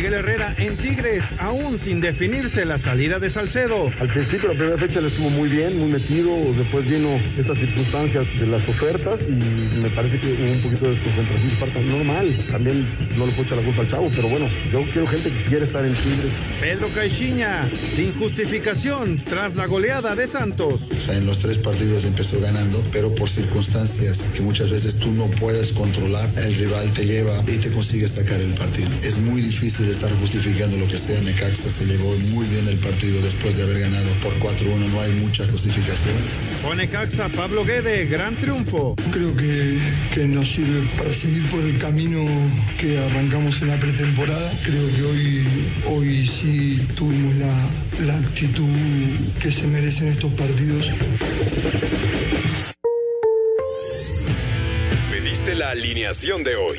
Miguel Herrera en Tigres, aún sin definirse la salida de Salcedo. Al principio, la primera fecha le estuvo muy bien, muy metido. Después vino esta circunstancia de las ofertas y me parece que hubo un poquito de desconcentración parte normal. También no le puedo echar la culpa al chavo, pero bueno, yo quiero gente que quiere estar en Tigres. Pedro Caixinha, sin justificación, tras la goleada de Santos. O sea, en los tres partidos empezó ganando, pero por circunstancias que muchas veces tú no puedes controlar, el rival te lleva y te consigue sacar el partido. Es muy difícil estar justificando lo que sea. Necaxa se llevó muy bien el partido después de haber ganado por 4-1, no hay mucha justificación. Con Necaxa, Pablo Guede, gran triunfo. Creo que, que nos sirve para seguir por el camino que arrancamos en la pretemporada. Creo que hoy, hoy sí tuvimos la, la actitud que se merecen estos partidos. Pediste la alineación de hoy.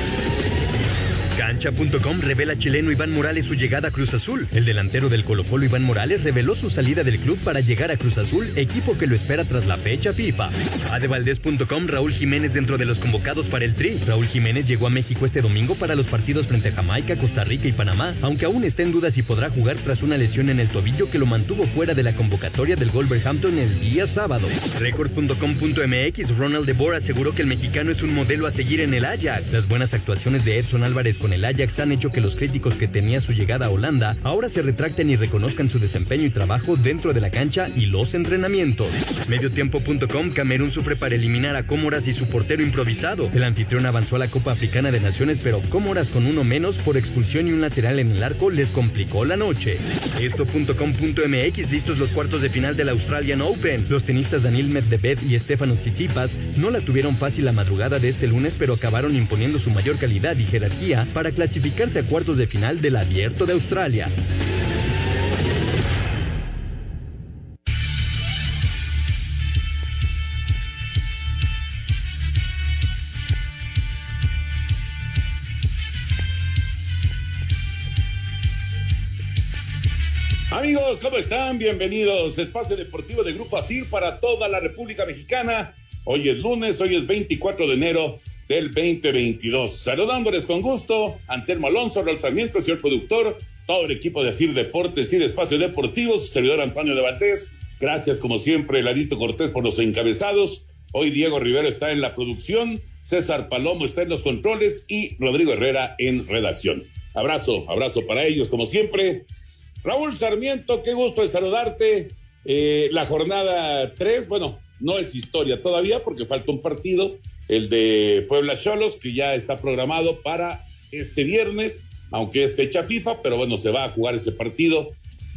Cancha.com revela chileno Iván Morales su llegada a Cruz Azul. El delantero del Colo Colo Iván Morales reveló su salida del club para llegar a Cruz Azul, equipo que lo espera tras la fecha FIFA. Adevaldez.com Raúl Jiménez dentro de los convocados para el Tri. Raúl Jiménez llegó a México este domingo para los partidos frente a Jamaica, Costa Rica y Panamá, aunque aún está en duda si podrá jugar tras una lesión en el tobillo que lo mantuvo fuera de la convocatoria del Wolverhampton el día sábado. Record.com.mx Ronald de Boer aseguró que el mexicano es un modelo a seguir en el Ajax. Las buenas actuaciones de Edson Álvarez con el Ajax han hecho que los críticos que tenía su llegada a Holanda ahora se retracten y reconozcan su desempeño y trabajo dentro de la cancha y los entrenamientos. Mediotiempo.com Camerún sufre para eliminar a Cómoras y su portero improvisado. El anfitrión avanzó a la Copa Africana de Naciones, pero Cómoras con uno menos por expulsión y un lateral en el arco les complicó la noche. Esto.com.mx listos los cuartos de final del Australian Open. Los tenistas Daniel Medvedev y Stefano Tsitsipas no la tuvieron fácil la madrugada de este lunes, pero acabaron imponiendo su mayor calidad y jerarquía para clasificarse a cuartos de final del Abierto de Australia. Amigos, ¿cómo están? Bienvenidos. Espacio Deportivo de Grupo ASIR para toda la República Mexicana. Hoy es lunes, hoy es 24 de enero del 2022. Saludándoles con gusto, Anselmo Alonso, Raúl Sarmiento, señor productor, todo el equipo de ASIR Deportes y Espacio Deportivo, su servidor Antonio de Valdés. Gracias, como siempre, Larito Cortés por los encabezados. Hoy Diego Rivera está en la producción, César Palomo está en los controles y Rodrigo Herrera en redacción. Abrazo, abrazo para ellos, como siempre. Raúl Sarmiento, qué gusto de saludarte. Eh, la jornada 3, bueno, no es historia todavía porque falta un partido, el de Puebla Cholos, que ya está programado para este viernes, aunque es fecha FIFA, pero bueno, se va a jugar ese partido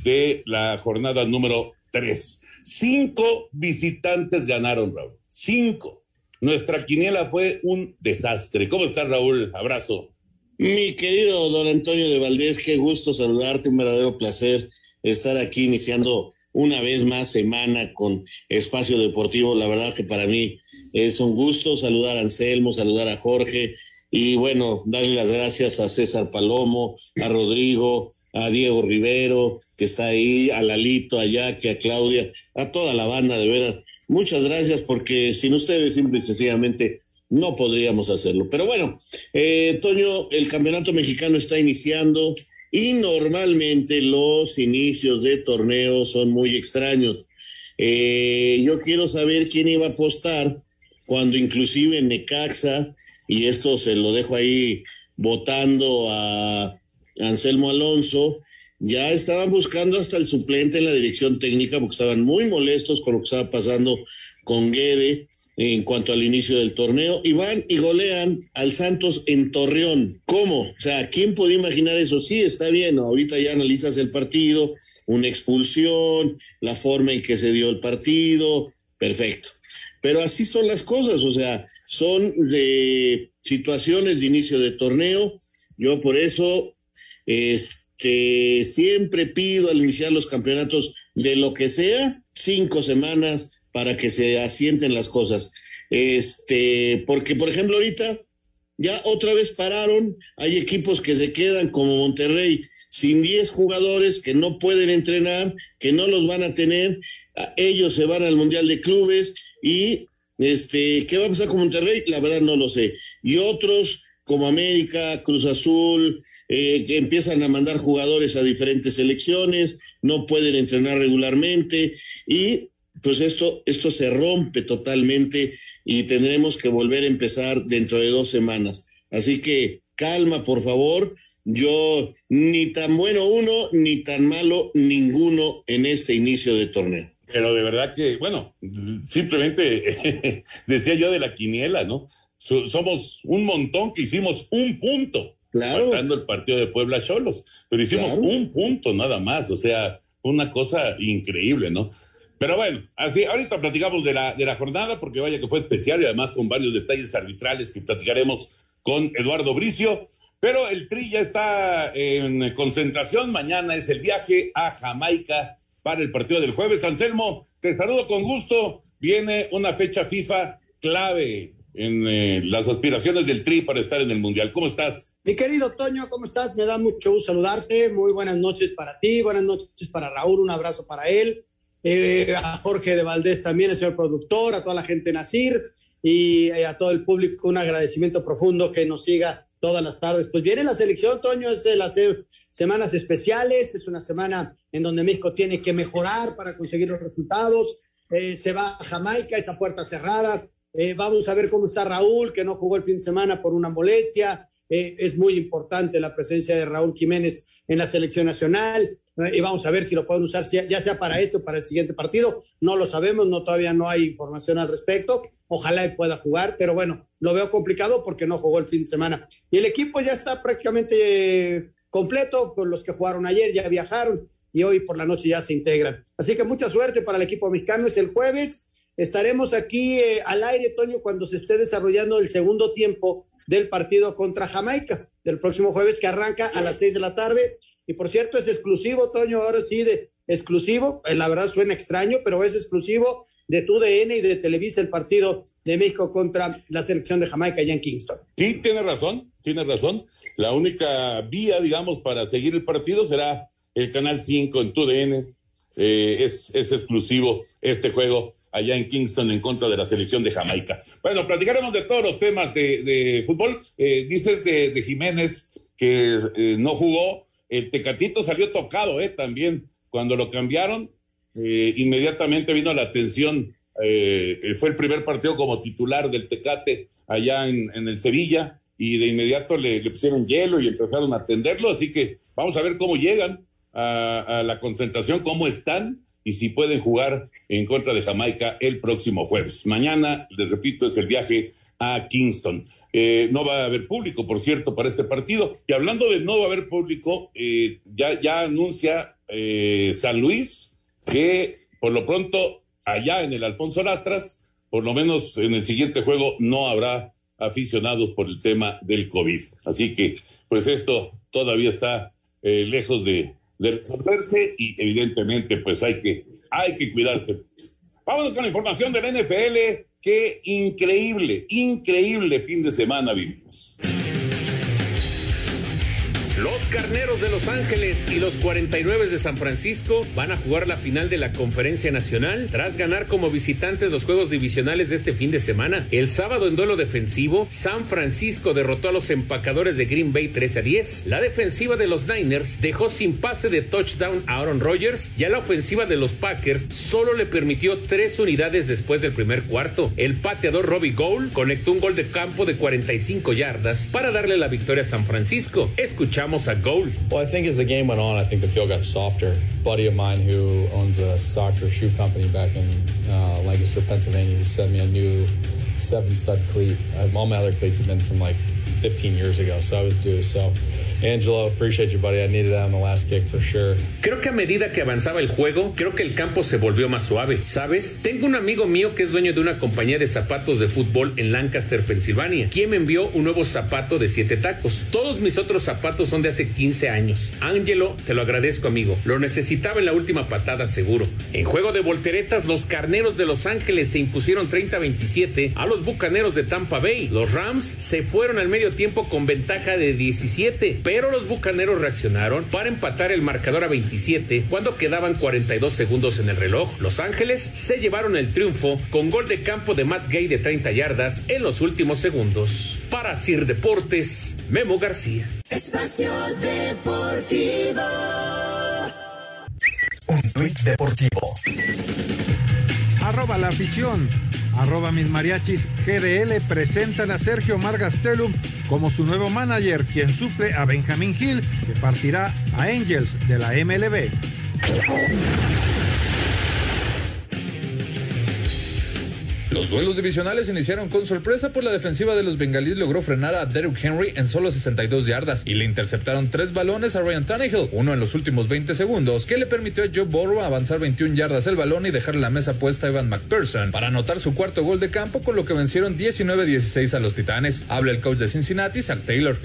de la jornada número 3. Cinco visitantes ganaron, Raúl. Cinco. Nuestra quiniela fue un desastre. ¿Cómo estás, Raúl? Abrazo. Mi querido don Antonio de Valdés, qué gusto saludarte, un verdadero placer estar aquí iniciando una vez más semana con Espacio Deportivo. La verdad que para mí es un gusto saludar a Anselmo, saludar a Jorge y bueno, darle las gracias a César Palomo, a Rodrigo, a Diego Rivero, que está ahí, a Lalito, a Jackie, a Claudia, a toda la banda, de veras. Muchas gracias porque sin ustedes simple y sencillamente no podríamos hacerlo. Pero bueno, eh, Toño, el campeonato mexicano está iniciando y normalmente los inicios de torneo son muy extraños. Eh, yo quiero saber quién iba a apostar cuando inclusive Necaxa, y esto se lo dejo ahí votando a Anselmo Alonso, ya estaban buscando hasta el suplente en la dirección técnica porque estaban muy molestos con lo que estaba pasando con Guede en cuanto al inicio del torneo y van y golean al Santos en Torreón. ¿Cómo? O sea, ¿quién podía imaginar eso? Sí, está bien, ahorita ya analizas el partido, una expulsión, la forma en que se dio el partido, perfecto. pero así son las cosas, o sea, son de situaciones de inicio de torneo. Yo por eso este, siempre pido al iniciar los campeonatos de lo que sea, cinco semanas para que se asienten las cosas. Este, porque por ejemplo ahorita ya otra vez pararon, hay equipos que se quedan como Monterrey sin 10 jugadores que no pueden entrenar, que no los van a tener, ellos se van al Mundial de Clubes y este, ¿qué va a pasar con Monterrey? La verdad no lo sé. Y otros como América, Cruz Azul, eh, que empiezan a mandar jugadores a diferentes selecciones, no pueden entrenar regularmente y pues esto, esto se rompe totalmente y tendremos que volver a empezar dentro de dos semanas. Así que calma, por favor. Yo ni tan bueno uno, ni tan malo ninguno en este inicio de torneo. Pero de verdad que, bueno, simplemente decía yo de la quiniela, ¿no? Somos un montón que hicimos un punto. Claro. Faltando el partido de Puebla Cholos. Pero hicimos un punto nada más. O sea, una cosa increíble, ¿no? Pero bueno, así, ahorita platicamos de la, de la jornada, porque vaya que fue especial y además con varios detalles arbitrales que platicaremos con Eduardo Bricio. Pero el Tri ya está en concentración. Mañana es el viaje a Jamaica para el partido del jueves. Anselmo, te saludo con gusto. Viene una fecha FIFA clave en eh, las aspiraciones del Tri para estar en el Mundial. ¿Cómo estás? Mi querido Toño, ¿cómo estás? Me da mucho gusto saludarte. Muy buenas noches para ti, buenas noches para Raúl, un abrazo para él eh, a Jorge de Valdés también, el señor productor, a toda la gente Nacir y eh, a todo el público un agradecimiento profundo que nos siga todas las tardes. Pues viene la selección, Toño, es de las semanas especiales, es una semana en donde México tiene que mejorar para conseguir los resultados. Eh, se va a Jamaica, esa puerta cerrada. vamos a ver cómo está Raúl, que no jugó el fin de semana por una molestia. es muy importante la presencia de Raúl Jiménez en la selección nacional y vamos a ver si lo pueden usar ya sea para esto o para el siguiente partido. No lo sabemos, no todavía no hay información al respecto. Ojalá pueda jugar, pero bueno, lo veo complicado porque no jugó el fin de semana. Y el equipo ya está prácticamente completo, con los que jugaron ayer ya viajaron y hoy por la noche ya se integran. Así que mucha suerte para el equipo mexicano. Es el jueves. Estaremos aquí eh, al aire, Toño, cuando se esté desarrollando el segundo tiempo del partido contra Jamaica, del próximo jueves que arranca a las seis de la tarde y por cierto, es exclusivo, Toño, ahora sí, de exclusivo. Eh, la verdad suena extraño, pero es exclusivo de TUDN y de Televisa el partido de México contra la selección de Jamaica allá en Kingston. Sí, tiene razón, tiene razón. La única vía, digamos, para seguir el partido será el Canal 5 en TUDN. Eh, es, es exclusivo este juego allá en Kingston en contra de la selección de Jamaica. Bueno, platicaremos de todos los temas de, fútbol. Eh, dices de, de, Jiménez que no jugó, el Tecatito salió tocado, ¿eh? También. Cuando lo cambiaron, eh, inmediatamente vino la atención. Eh, fue el primer partido como titular del Tecate allá en, el Sevilla y de inmediato le, pusieron hielo y empezaron a atenderlo. Así que vamos a ver cómo llegan a, a la concentración, cómo están y si pueden jugar en contra de Jamaica el próximo jueves. Mañana, les repito, es el viaje a Kingston. Eh, no va a haber público, por cierto, para este partido. Y hablando de no va a haber público, eh, ya, ya anuncia eh, San Luis que por lo pronto allá en el Alfonso Lastras, por lo menos en el siguiente juego no habrá aficionados por el tema del COVID. Así que, pues esto todavía está lejos de, de, resolverse y evidentemente pues hay que, hay que cuidarse. Vámonos con la información del NFL. Qué increíble, increíble fin de semana vivimos. Los Carneros de Los Ángeles y los 49 de San Francisco van a jugar la final de la Conferencia Nacional tras ganar como visitantes los juegos divisionales de este fin de semana. El sábado en duelo defensivo, San Francisco derrotó a los empacadores de Green Bay 13 a 10. La defensiva de los Niners dejó sin pase de touchdown a Aaron Rodgers y a la ofensiva de los Packers solo le permitió tres unidades después del primer cuarto. El pateador Robbie Gould conectó un gol de campo de 45 yardas para darle la victoria a San Francisco. Escuchamos a. Well, I think as the game went on, I think the field got softer. A buddy of mine who owns a soccer shoe company back in uh, Lancaster, Pennsylvania, who sent me a new seven stud cleat. all my other cleats have been from like 15 years ago, so I was due. So Angelo, appreciate you, buddy. I needed that on the last kick for sure. Creo que a medida que avanzaba el juego, creo que el campo se volvió más suave. ¿Sabes? Tengo un amigo mío que es dueño de una compañía de zapatos de fútbol en Lancaster, Pensilvania, quien me envió un nuevo zapato de siete tacos. Todos mis otros zapatos son de hace 15 años. Angelo, te lo agradezco, amigo. Lo necesitaba en la última patada, seguro. En juego de volteretas, los carneros de Los Ángeles se impusieron 30-27 a los bucaneros de Tampa Bay. Los Rams se fueron al medio tiempo con ventaja de 17, pero los bucaneros reaccionaron para empatar el marcador a 27 cuando quedaban 42 segundos en el reloj. Los Ángeles se llevaron el triunfo con gol de campo de Matt Gay de 30 yardas en los últimos segundos. Para Sir Deportes, Memo García. Espacio Deportivo. Un tuit deportivo. Arroba la afición. Arroba mis mariachis GDL presentan a Sergio Margastelum como su nuevo manager, quien suple a Benjamin Hill, que partirá a Angels de la MLB. Los duelos divisionales iniciaron con sorpresa por la defensiva de los bengalíes logró frenar a Derrick Henry en solo 62 yardas y le interceptaron tres balones a Ryan Tannehill, uno en los últimos 20 segundos, que le permitió a Joe Burrow avanzar 21 yardas el balón y dejar la mesa puesta a Evan McPherson para anotar su cuarto gol de campo con lo que vencieron 19-16 a los Titanes. Habla el coach de Cincinnati, Zach Taylor.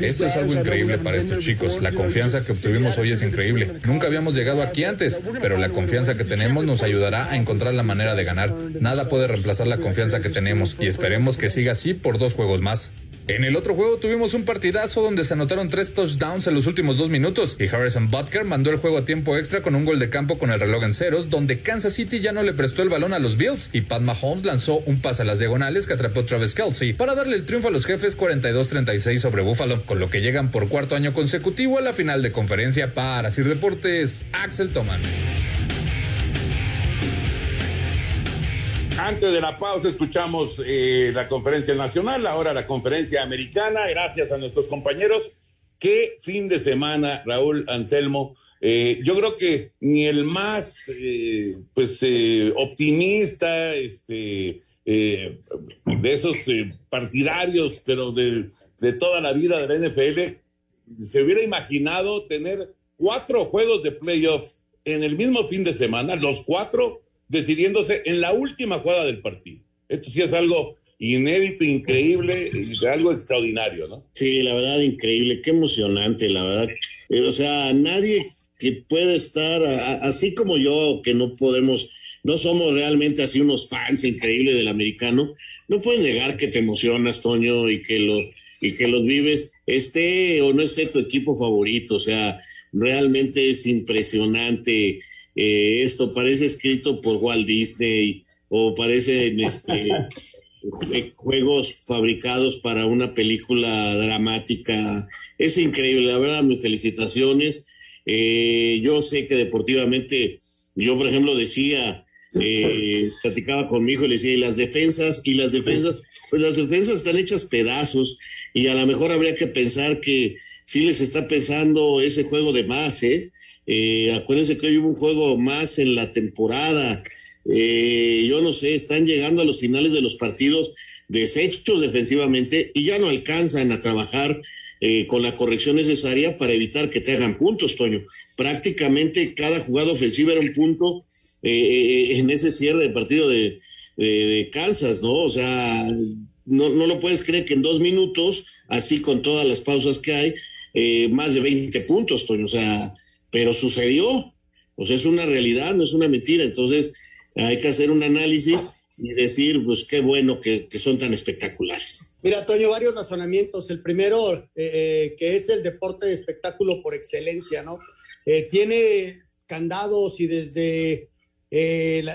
Esto es algo increíble para estos chicos. La confianza que obtuvimos hoy es increíble. Nunca habíamos llegado aquí antes, pero la confianza que tenemos nos ayudará a encontrar la manera de ganar. Nada puede reemplazar la confianza que tenemos y esperemos que siga así por dos juegos más. En el otro juego tuvimos un partidazo donde se anotaron tres touchdowns en los últimos dos minutos y Harrison Butker mandó el juego a tiempo extra con un gol de campo con el reloj en ceros donde Kansas City ya no le prestó el balón a los Bills y Pat Mahomes lanzó un pase a las diagonales que atrapó Travis Kelsey para darle el triunfo a los jefes 42-36 sobre Buffalo, con lo que llegan por cuarto año consecutivo a la final de conferencia para Sir Deportes, Axel Toman. Antes de la pausa escuchamos eh, la conferencia nacional, ahora la conferencia americana, gracias a nuestros compañeros. Qué fin de semana, Raúl Anselmo. Eh, yo creo que ni el más eh, pues optimista, este, de esos partidarios, pero de, de toda la vida de la NFL, se hubiera imaginado tener cuatro juegos de playoffs en el mismo fin de semana, los cuatro decidiéndose en la última jugada del partido. Esto sí es algo inédito, increíble, algo extraordinario, ¿no? Sí, la verdad, increíble, qué emocionante, la verdad. Eh, o sea, nadie que puede estar, así como yo, que no podemos, no somos realmente así unos fans increíbles del americano, no puedes negar que te emocionas, Toño, y que lo y que los vives, esté o no esté tu equipo favorito, o sea, realmente es impresionante eh, esto parece escrito por Walt Disney o parecen este, juegos fabricados para una película dramática. Es increíble, la verdad, mis felicitaciones. Eh, yo sé que deportivamente, yo por ejemplo decía, eh, platicaba con mi hijo y le decía, y las defensas, y las defensas, pues las defensas están hechas pedazos y a lo mejor habría que pensar que sí les está pensando ese juego de más, ¿eh? Eh, acuérdense que hoy hubo un juego más en la temporada. Eh, yo no sé, están llegando a los finales de los partidos deshechos defensivamente y ya no alcanzan a trabajar eh, con la corrección necesaria para evitar que te hagan puntos, Toño. Prácticamente cada jugada ofensiva era un punto en ese cierre de partido de, de, Kansas, ¿no? O sea, no, no lo puedes creer que en dos minutos, así con todas las pausas que hay, más de 20 puntos, Toño. O sea, pero sucedió. Sea, es una realidad, no es una mentira. Entonces, hay que hacer un análisis y decir, pues qué bueno que, son tan espectaculares. Mira, Toño, varios razonamientos. El primero, eh, eh, que es el deporte de espectáculo por excelencia, ¿no? Eh, tiene candados y desde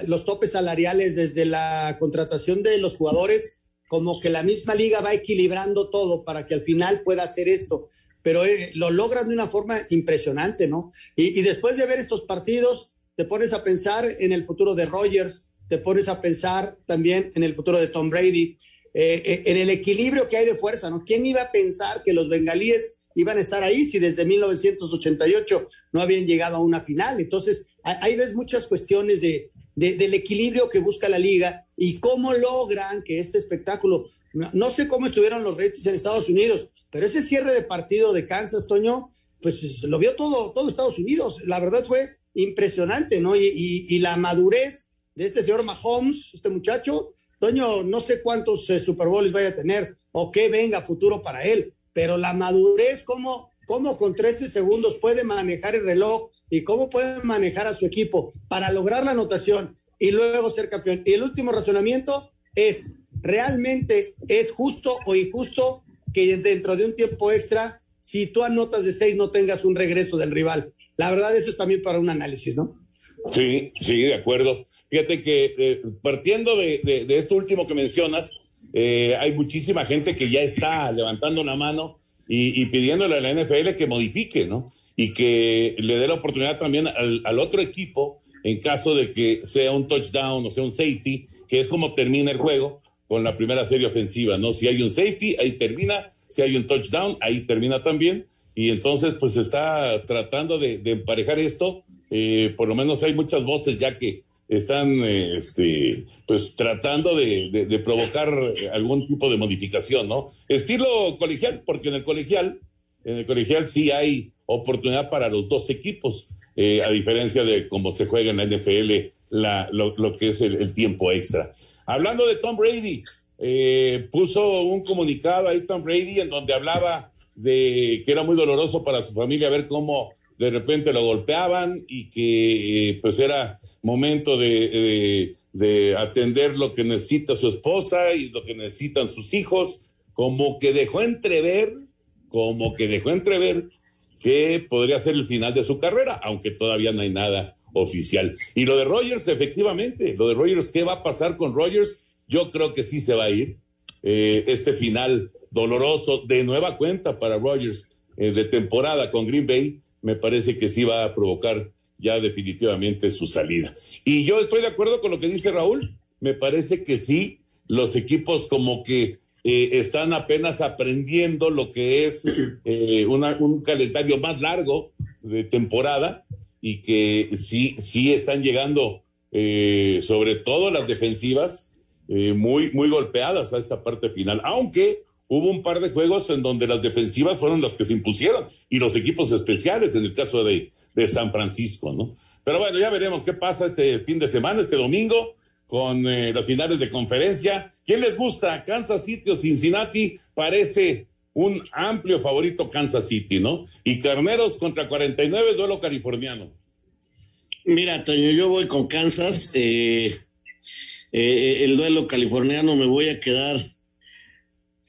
los topes salariales, desde la contratación de los jugadores, como que la misma liga va equilibrando todo para que al final pueda hacer esto pero eh, lo logran de una forma impresionante, ¿no? Y, después de ver estos partidos, te pones a pensar en el futuro de Rogers, te pones a pensar también en el futuro de Tom Brady, eh, eh, en el equilibrio que hay de fuerza, ¿no? ¿Quién iba a pensar que los bengalíes iban a estar ahí si desde 1988 no habían llegado a una final? Entonces, ahí ves muchas cuestiones de, del equilibrio que busca la liga y cómo logran que este espectáculo no sé cómo estuvieron los ratings en Estados Unidos, pero ese cierre de partido de Kansas, Toño, pues lo vio todo, todo Estados Unidos. La verdad fue impresionante, ¿no? Y, la madurez de este señor Mahomes, este muchacho, Toño, no sé cuántos eh, Super Bowls vaya a tener o qué venga futuro para él, pero la madurez, cómo, cómo con 13 segundos puede manejar el reloj y cómo puede manejar a su equipo para lograr la anotación y luego ser campeón. Y el último razonamiento es, ¿realmente es justo o injusto que dentro de un tiempo extra, si tú anotas de seis, no tengas un regreso del rival? La verdad, eso es también para un análisis, ¿no? Sí, sí, de acuerdo. Fíjate que eh, partiendo de, esto último que mencionas, eh, hay muchísima gente que ya está levantando la mano y, pidiéndole a la NFL que modifique, ¿no? Y que le dé la oportunidad también al, al otro equipo, en caso de que sea un touchdown o sea un safety, que es como termina el juego con la primera serie ofensiva, ¿no? Si hay un safety, ahí termina, si hay un touchdown, ahí termina también y entonces pues está tratando de, emparejar esto. Eh, por lo menos hay muchas voces ya que están este, pues tratando de, provocar algún tipo de modificación, ¿no? Estilo colegial, porque en el colegial, en el colegial sí hay oportunidad para los dos equipos, eh, a diferencia de cómo se juega en la NFL lo, que es el, tiempo extra. Hablando de Tom Brady, puso un comunicado ahí Tom Brady en donde hablaba de que era muy doloroso para su familia ver cómo de repente lo golpeaban y que eh, pues era momento de, de, atender lo que necesita su esposa y lo que necesitan sus hijos, como que dejó entrever, como que dejó entrever que podría ser el final de su carrera, aunque todavía no hay nada oficial. Y lo de Rogers, efectivamente, lo de Rogers, ¿qué va a pasar con Rogers? Yo creo que sí se va a ir. Eh, este final doloroso de nueva cuenta para Rogers eh, de temporada con Green Bay, me parece que sí va a provocar ya definitivamente su salida. Y yo estoy de acuerdo con lo que dice Raúl, me parece que sí, los equipos como que eh, están apenas aprendiendo lo que es eh, un calendario más largo de temporada y que sí, sí están llegando, sobre todo las defensivas, muy, muy golpeadas a esta parte final, aunque hubo un par de juegos en donde las defensivas fueron las que se impusieron y los equipos especiales, en el caso de, San Francisco, ¿no? Pero bueno, ya veremos qué pasa este fin de semana, este domingo, con eh, las finales de conferencia. ¿Quién les gusta? Kansas City o Cincinnati parece un amplio favorito Kansas City, ¿no? Y Carneros contra 49, duelo californiano. Mira, Toño, yo voy con Kansas. Eh, eh, el duelo californiano me voy a quedar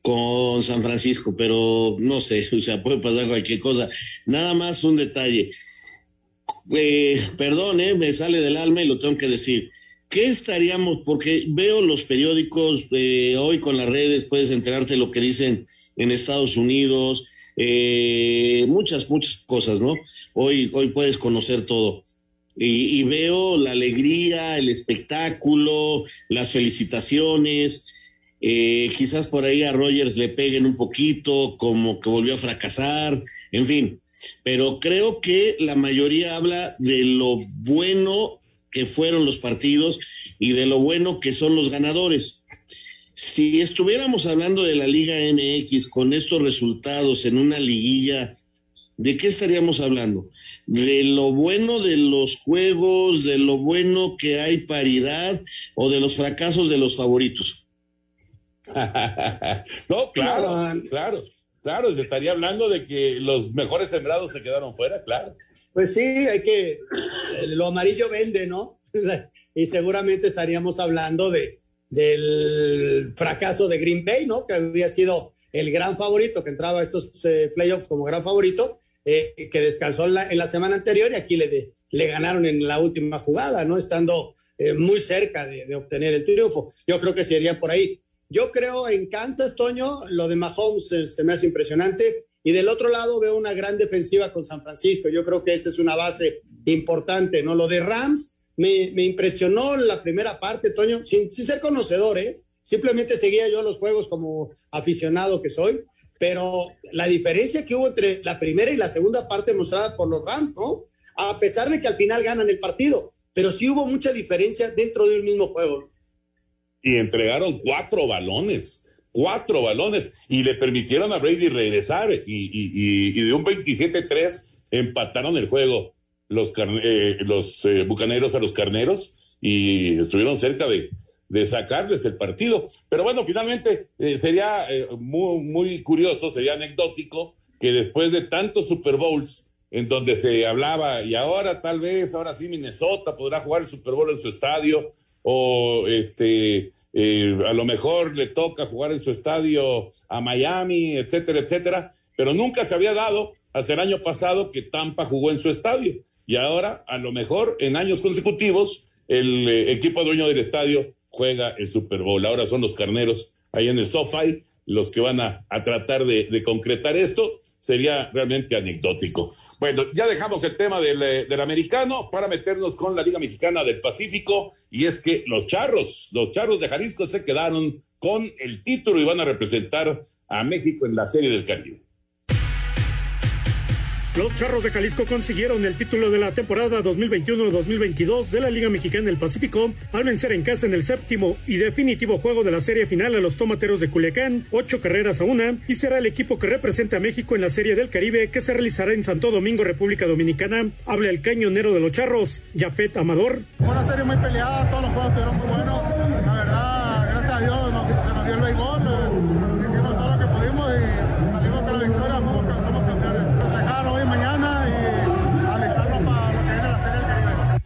con San Francisco, pero no sé, o sea, puede pasar cualquier cosa. Nada más un detalle. Eh, perdón, eh, me sale del alma y lo tengo que decir. ¿Qué estaríamos? Porque veo los periódicos, eh, hoy con las redes puedes enterarte lo que dicen en Estados Unidos, eh, muchas, muchas cosas, ¿no? Hoy, hoy puedes conocer todo. Y, y veo la alegría, el espectáculo, las felicitaciones, eh, quizás por ahí a Rogers le peguen un poquito, como que volvió a fracasar, en fin. Pero creo que la mayoría habla de lo bueno que fueron los partidos y de lo bueno que son los ganadores. Si estuviéramos hablando de la Liga MX con estos resultados en una liguilla, ¿de qué estaríamos hablando? ¿De lo bueno de los juegos, de lo bueno que hay paridad o de los fracasos de los favoritos? no, claro, claro, claro, se estaría hablando de que los mejores sembrados se quedaron fuera, claro. Pues sí, hay que, lo amarillo vende, ¿no? y seguramente estaríamos hablando de, del fracaso de Green Bay, ¿no? Que había sido el gran favorito, que entraba a estos eh, playoffs como gran favorito, eh, que descansó en la, semana anterior y aquí le, le ganaron en la última jugada, ¿no? Estando eh, muy cerca de, de, obtener el triunfo. Yo creo que sería por ahí. Yo creo en Kansas, Toño, lo de Mahomes este, me hace impresionante. Y del otro lado veo una gran defensiva con San Francisco. Yo creo que esa es una base importante, ¿no? Lo de Rams me, impresionó la primera parte, Toño, sin, ser conocedor, ¿eh? Simplemente seguía yo los juegos como aficionado que soy. Pero la diferencia que hubo entre la primera y la segunda parte mostrada por los Rams, ¿no? A pesar de que al final ganan el partido, pero sí hubo mucha diferencia dentro de un mismo juego y entregaron cuatro balones. cuatro balones y le permitieron a Brady regresar y, de un 27-3 empataron el juego los, eh, los eh, bucaneros a los carneros y estuvieron cerca de, de sacarles el partido. Pero bueno, finalmente eh, sería muy, muy curioso, sería anecdótico que después de tantos Super Bowls en donde se hablaba y ahora tal vez, ahora sí Minnesota podrá jugar el Super Bowl en su estadio o este eh, a lo mejor le toca jugar en su estadio a Miami, etcétera, etcétera, pero nunca se había dado hasta el año pasado que Tampa jugó en su estadio y ahora a lo mejor en años consecutivos el eh, equipo dueño del estadio juega el Super Bowl. Ahora son los carneros ahí en el SoFi los que van a, tratar de concretar esto sería realmente anecdótico. Bueno, ya dejamos el tema eh, del, americano para meternos con la Liga Mexicana del Pacífico y es que los charros, los charros de Jalisco se quedaron con el título y van a representar a México en la Serie del Caribe. Los Charros de Jalisco consiguieron el título de la temporada 2021-2022 de la Liga Mexicana del Pacífico al vencer en casa en el séptimo y definitivo juego de la serie final a los Tomateros de Culiacán, ocho carreras a una, y será el equipo que represente a México en la Serie del Caribe que se realizará en Santo Domingo, República Dominicana. Habla el cañonero de los Charros, Jafet Amador. Una serie muy peleada, todos los juegos muy buenos.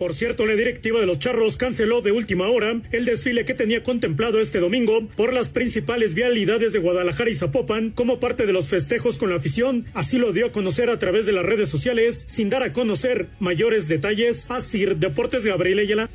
Por cierto, la directiva de los Charros canceló de última hora el desfile que tenía contemplado este domingo por las principales vialidades de Guadalajara y Zapopan como parte de los festejos con la afición. Así lo dio a conocer a través de las redes sociales, sin dar a conocer mayores detalles. a Sir Deportes Gabriel Ayala.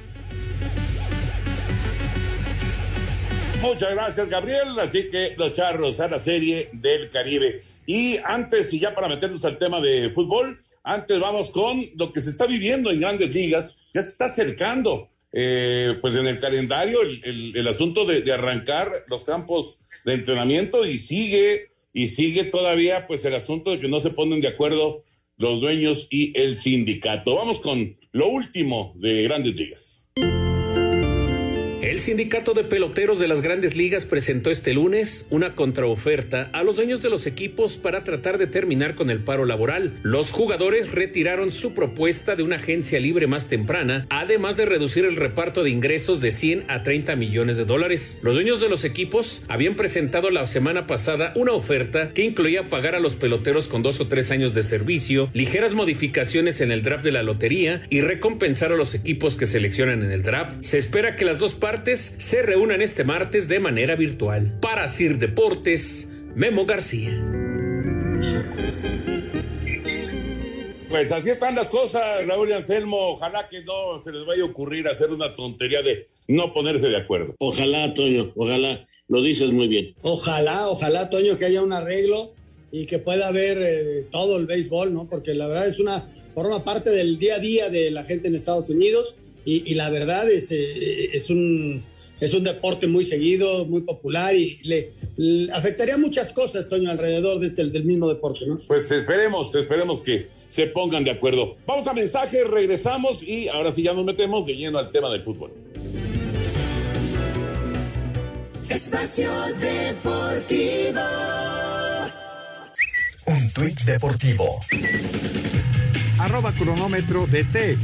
Muchas gracias, Gabriel. Así que los charros a la serie del Caribe. Y antes, y ya para meternos al tema de fútbol, antes vamos con lo que se está viviendo en grandes ligas, ya se está acercando, eh, pues en el calendario el, asunto de, arrancar los campos de entrenamiento y sigue, y sigue todavía pues el asunto de que no se ponen de acuerdo los dueños y el sindicato. Vamos con lo último de grandes ligas. El sindicato de peloteros de las grandes ligas presentó este lunes una contraoferta a los dueños de los equipos para tratar de terminar con el paro laboral. Los jugadores retiraron su propuesta de una agencia libre más temprana, además de reducir el reparto de ingresos de 100 a 30 millones de dólares. Los dueños de los equipos habían presentado la semana pasada una oferta que incluía pagar a los peloteros con dos o tres años de servicio, ligeras modificaciones en el draft de la lotería y recompensar a los equipos que seleccionan en el draft. Se espera que las dos partes se reúnan este martes de manera virtual. Para Sir Deportes, Memo García. Pues así están las cosas, Raúl y Anselmo. Ojalá que no se les vaya a ocurrir hacer una tontería de no ponerse de acuerdo. Ojalá, Toño, ojalá. Lo dices muy bien. Ojalá, ojalá, Toño, que haya un arreglo y que pueda haber eh, todo el béisbol, ¿no? Porque la verdad es una, forma parte del día a día de la gente en Estados Unidos y, la verdad es, eh, es, un, es un deporte muy seguido, muy popular y le, afectaría muchas cosas, Toño, alrededor de este, del mismo deporte, ¿no? Pues esperemos, esperemos que se pongan de acuerdo. Vamos a mensaje, regresamos y ahora sí ya nos metemos de lleno al tema del fútbol. Espacio Deportivo. Un tuit deportivo. Arroba cronómetro DT.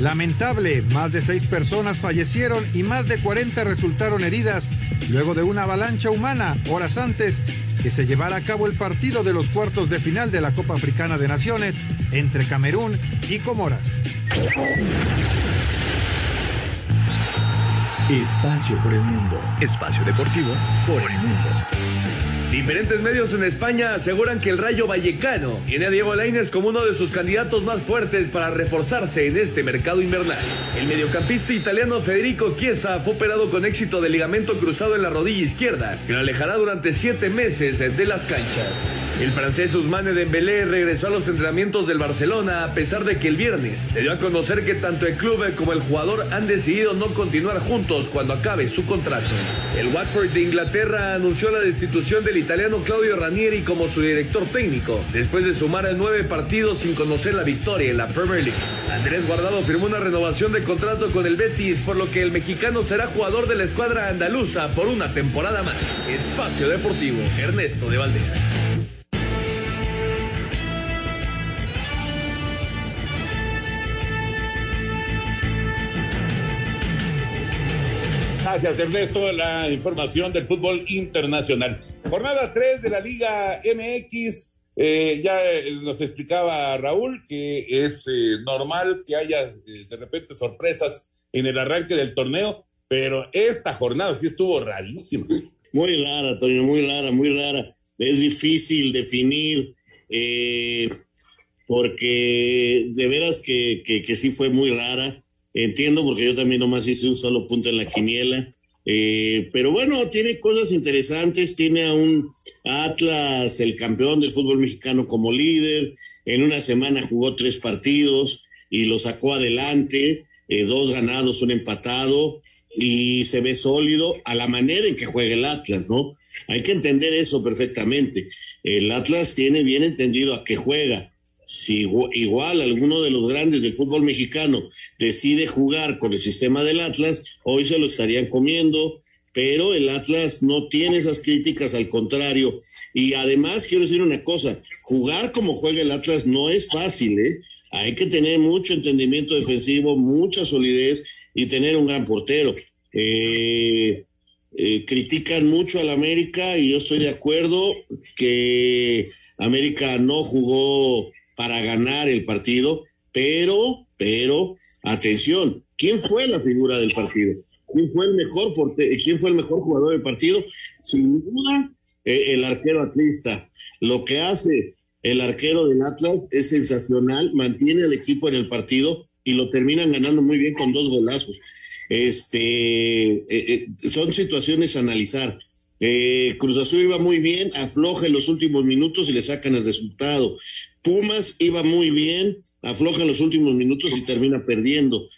Lamentable, más de seis personas fallecieron y más de 40 resultaron heridas luego de una avalancha humana horas antes que se llevara a cabo el partido de los cuartos de final de la Copa Africana de Naciones entre Camerún y Comoras. Espacio por el mundo. Espacio deportivo por el mundo. Diferentes medios en España aseguran que el Rayo Vallecano tiene a Diego Lainez como uno de sus candidatos más fuertes para reforzarse en este mercado invernal. El mediocampista italiano Federico Chiesa fue operado con éxito de ligamento cruzado en la rodilla izquierda, que lo alejará durante siete meses de las canchas. El francés Ousmane Dembélé regresó a los entrenamientos del Barcelona a pesar de que el viernes se dio a conocer que tanto el club como el jugador han decidido no continuar juntos cuando acabe su contrato. El Watford de Inglaterra anunció la destitución del italiano Claudio Ranieri como su director técnico, después de sumar a nueve partidos sin conocer la victoria en la Premier League. Andrés Guardado firmó una renovación de contrato con el Betis, por lo que el mexicano será jugador de la escuadra andaluza por una temporada más. Espacio Deportivo, Ernesto de Valdés. Gracias, Ernesto. La información del fútbol internacional. Jornada 3 de la Liga MX. Eh, ya eh, nos explicaba Raúl que es eh, normal que haya de repente sorpresas en el arranque del torneo, pero esta jornada sí estuvo rarísima. Muy rara, Toño, muy rara, muy rara. Es difícil definir, porque de veras que, que, que sí fue muy rara. Entiendo porque yo también nomás hice un solo punto en la quiniela. Eh, pero bueno, tiene cosas interesantes. Tiene a un Atlas, el campeón del fútbol mexicano, como líder. En una semana jugó tres partidos y lo sacó adelante. Eh, dos ganados, un empatado. Y se ve sólido a la manera en que juega el Atlas, ¿no? Hay que entender eso perfectamente. El Atlas tiene bien entendido a qué juega si igual alguno de los grandes del fútbol mexicano decide jugar con el sistema del Atlas, hoy se lo estarían comiendo, pero el Atlas no tiene esas críticas, al contrario. Y además quiero decir una cosa, jugar como juega el Atlas no es fácil, ¿eh? Hay que tener mucho entendimiento defensivo, mucha solidez y tener un gran portero. Eh, eh, critican mucho al América y yo estoy de acuerdo que América no jugó para ganar el partido, pero, pero, atención, ¿quién fue la figura del partido? ¿Quién fue el mejor quién fue el mejor jugador del partido? Sin duda, eh, el arquero atlista. Lo que hace el arquero del Atlas es sensacional, mantiene al equipo en el partido y lo terminan ganando muy bien con dos golazos. Este, eh, eh, son situaciones a analizar. Cruz Azul iba muy bien, afloja en los últimos minutos y le sacan el resultado. Pumas iba muy bien, afloja en los últimos minutos y termina perdiendo.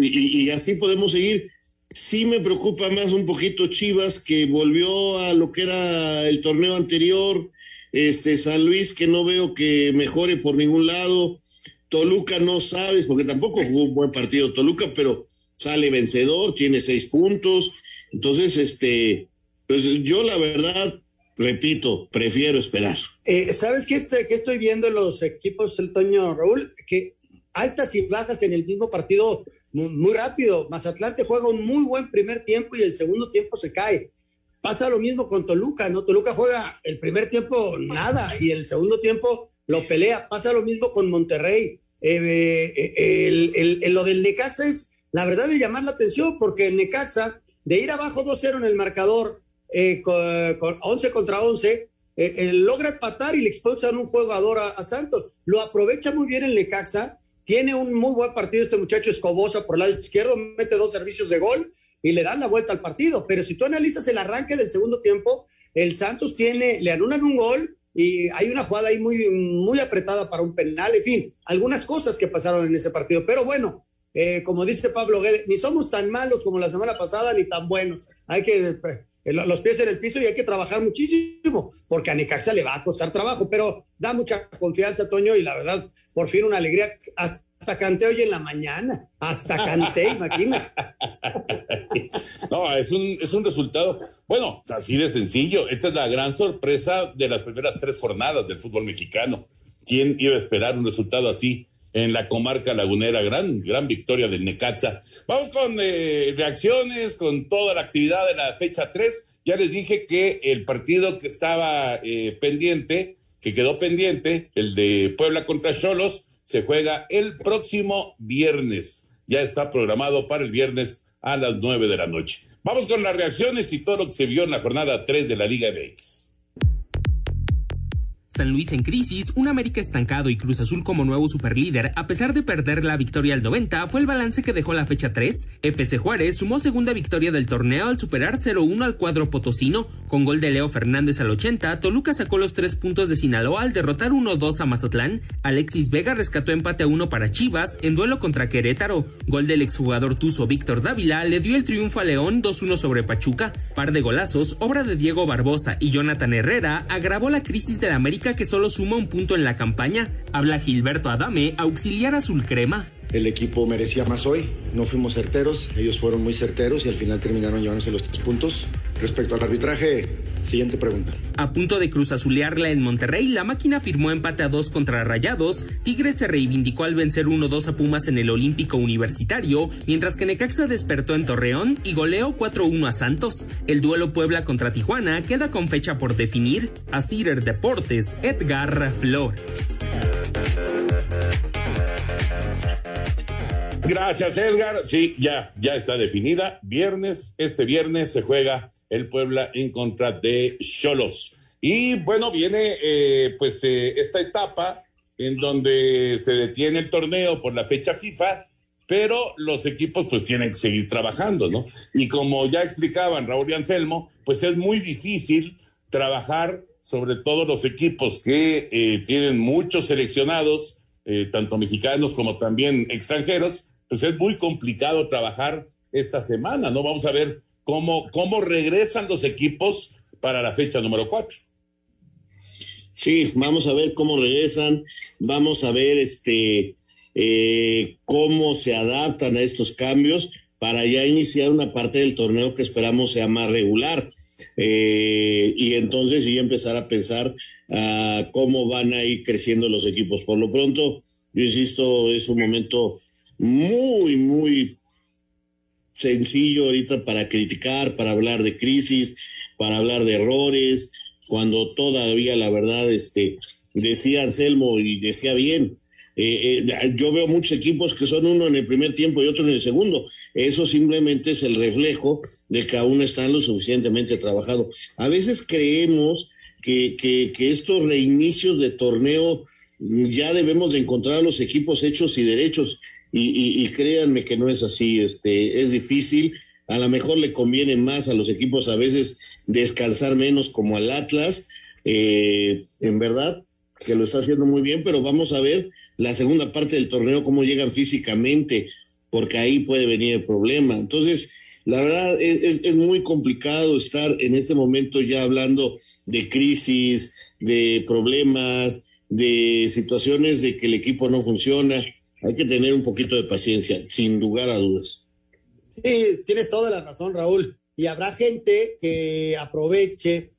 Y, así podemos seguir. Sí me preocupa más un poquito Chivas, que volvió a lo que era el torneo anterior. Este San Luis, que no veo que mejore por ningún lado. Toluca no sabes, porque tampoco jugó un buen partido Toluca, pero sale vencedor, tiene seis puntos. Entonces, este, pues yo la verdad repito, prefiero esperar. Eh, ¿Sabes qué, este, estoy viendo en los equipos, el Toño Raúl? Que altas y bajas en el mismo partido muy, rápido. Mazatlán te juega un muy buen primer tiempo y el segundo tiempo se cae. Pasa lo mismo con Toluca, ¿no? Toluca juega el primer tiempo nada y el segundo tiempo lo pelea. Pasa lo mismo con Monterrey. Eh, eh, el, lo del Necaxa es la verdad de llamar la atención porque el Necaxa, de ir abajo 2-0 en el marcador, eh, con, 11 contra 11, eh, logra empatar y le expulsan un jugador a, Santos. Lo aprovecha muy bien el Necaxa, tiene un muy buen partido este muchacho Escobosa por el lado izquierdo, mete dos servicios de gol y le dan la vuelta al partido. Pero si tú analizas el arranque del segundo tiempo, el Santos tiene, le anulan un gol y hay una jugada ahí muy, muy apretada para un penal, en fin, algunas cosas que pasaron en ese partido. Pero bueno, eh, como dice Pablo Guede, ni somos tan malos como la semana pasada, ni tan buenos. Hay que los pies en el piso y hay que trabajar muchísimo, porque a Necaxa le va a costar trabajo, pero da mucha confianza, Toño, y la verdad, por fin una alegría. Hasta canté hoy en la mañana, hasta canté, imagina. No, es un, es un resultado, bueno, así de sencillo. Esta es la gran sorpresa de las primeras tres jornadas del fútbol mexicano. ¿Quién iba a esperar un resultado así? En la comarca lagunera. Gran, gran victoria del Necaxa. Vamos con eh, reacciones, con toda la actividad de la fecha 3. Ya les dije que el partido que estaba eh, pendiente, que quedó pendiente, el de Puebla contra Cholos, se juega el próximo viernes. Ya está programado para el viernes a las 9 de la noche. Vamos con las reacciones y todo lo que se vio en la jornada 3 de la Liga MX. San Luis en crisis, un América estancado y Cruz Azul como nuevo superlíder, a pesar de perder la victoria al 90, fue el balance que dejó la fecha 3. FC Juárez sumó segunda victoria del torneo al superar 0-1 al cuadro potosino, con gol de Leo Fernández al 80, Toluca sacó los tres puntos de Sinaloa al derrotar 1-2 a Mazatlán, Alexis Vega rescató empate a 1 para Chivas en duelo contra Querétaro, gol del exjugador tuso Víctor Dávila le dio el triunfo a León 2-1 sobre Pachuca, par de golazos, obra de Diego Barbosa y Jonathan Herrera agravó la crisis de la América que solo suma un punto en la campaña. Habla Gilberto Adame, auxiliar azul crema. El equipo merecía más hoy, no fuimos certeros, ellos fueron muy certeros y al final terminaron llevándose los tres puntos. Respecto al arbitraje, siguiente pregunta. A punto de cruz azulearla en Monterrey, la máquina firmó empate a dos contra Rayados, Tigres se reivindicó al vencer 1-2 a Pumas en el Olímpico Universitario, mientras que Necaxa despertó en Torreón y goleó 4-1 a Santos. El duelo Puebla contra Tijuana queda con fecha por definir. A Cider Deportes, Edgar Flores. Gracias, Edgar. Sí, ya, ya está definida. Viernes, este viernes se juega el Puebla en contra de Cholos. Y bueno, viene eh, pues eh, esta etapa en donde se detiene el torneo por la fecha FIFA, pero los equipos pues tienen que seguir trabajando, ¿no? Y como ya explicaban Raúl y Anselmo, pues es muy difícil trabajar sobre todo los equipos que eh, tienen muchos seleccionados, tanto mexicanos como también extranjeros, pues es muy complicado trabajar esta semana, ¿no? Vamos a ver cómo, cómo regresan los equipos para la fecha número cuatro. Sí, vamos a ver cómo regresan, vamos a ver este eh, cómo se adaptan a estos cambios para ya iniciar una parte del torneo que esperamos sea más regular. Eh, y entonces sí empezar a pensar uh, cómo van a ir creciendo los equipos. Por lo pronto, yo insisto, es un momento muy, muy sencillo ahorita para criticar, para hablar de crisis, para hablar de errores, cuando todavía la verdad, este, decía Anselmo y decía bien, eh, eh, yo veo muchos equipos que son uno en el primer tiempo y otro en el segundo. Eso simplemente es el reflejo de que aún están lo suficientemente trabajados. A veces creemos que, que, que estos reinicios de torneo ya debemos de encontrar los equipos hechos y derechos y, y, créanme que no es así, este, es difícil. A lo mejor le conviene más a los equipos a veces descansar menos como al Atlas, eh, en verdad, que lo está haciendo muy bien, pero vamos a ver la segunda parte del torneo, cómo llegan físicamente, porque ahí puede venir el problema. Entonces, la verdad es, es muy complicado estar en este momento ya hablando de crisis, de problemas, de situaciones de que el equipo no funciona hay que tener un poquito de paciencia, sin lugar a dudas. Sí, tienes toda la razón, Raúl. Y habrá gente que aproveche